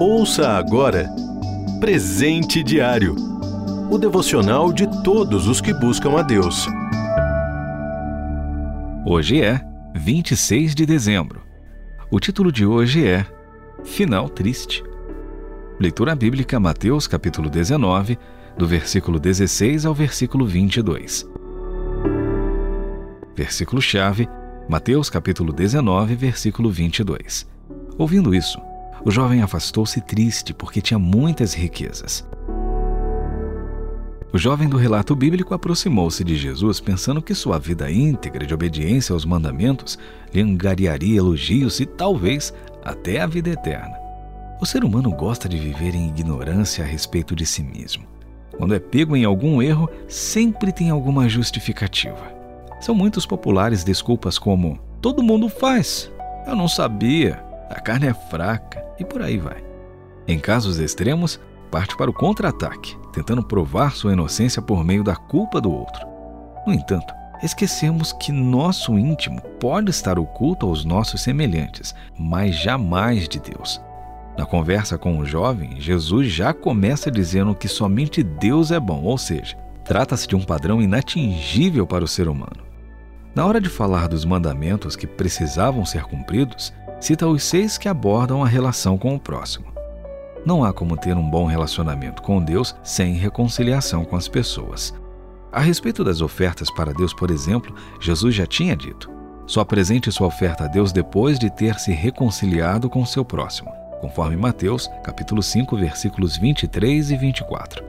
Ouça agora Presente Diário o devocional de todos os que buscam a Deus. Hoje é 26 de dezembro. O título de hoje é Final Triste. Leitura bíblica Mateus capítulo 19, do versículo 16 ao versículo 22. Versículo-chave, Mateus capítulo 19, versículo 22. Ouvindo isso, o jovem afastou-se triste porque tinha muitas riquezas. O jovem do relato bíblico aproximou-se de Jesus pensando que sua vida íntegra de obediência aos mandamentos lhe angariaria elogios e talvez até a vida eterna. O ser humano gosta de viver em ignorância a respeito de si mesmo. Quando é pego em algum erro, sempre tem alguma justificativa. São muitos populares desculpas como: todo mundo faz, eu não sabia, a carne é fraca e por aí vai. Em casos extremos, parte para o contra-ataque, tentando provar sua inocência por meio da culpa do outro. No entanto, esquecemos que nosso íntimo pode estar oculto aos nossos semelhantes, mas jamais de Deus. Na conversa com o jovem, Jesus já começa dizendo que somente Deus é bom, ou seja, trata-se de um padrão inatingível para o ser humano. Na hora de falar dos mandamentos que precisavam ser cumpridos, cita os seis que abordam a relação com o próximo. Não há como ter um bom relacionamento com Deus sem reconciliação com as pessoas. A respeito das ofertas para Deus, por exemplo, Jesus já tinha dito: só apresente sua oferta a Deus depois de ter se reconciliado com seu próximo, conforme Mateus, capítulo 5, versículos 23 e 24.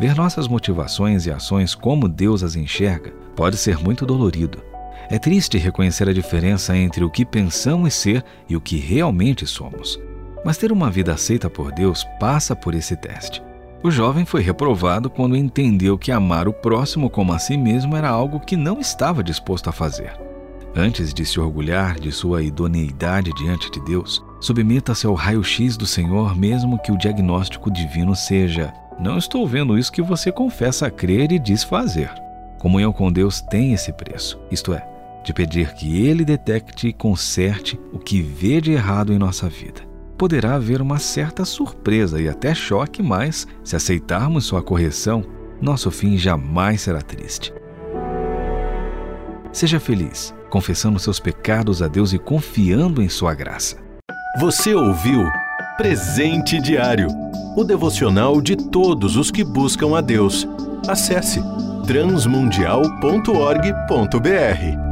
Ver nossas motivações e ações como Deus as enxerga pode ser muito dolorido. É triste reconhecer a diferença entre o que pensamos ser e o que realmente somos. Mas ter uma vida aceita por Deus passa por esse teste. O jovem foi reprovado quando entendeu que amar o próximo como a si mesmo era algo que não estava disposto a fazer. Antes de se orgulhar de sua idoneidade diante de Deus, submeta-se ao raio-x do Senhor, mesmo que o diagnóstico divino seja: Não estou vendo isso que você confessa crer e diz fazer. Comunhão com Deus tem esse preço, isto é, de pedir que Ele detecte e conserte o que vê de errado em nossa vida poderá haver uma certa surpresa e até choque, mas, se aceitarmos sua correção, nosso fim jamais será triste. Seja feliz, confessando seus pecados a Deus e confiando em sua graça. Você ouviu Presente Diário o devocional de todos os que buscam a Deus. Acesse transmundial.org.br.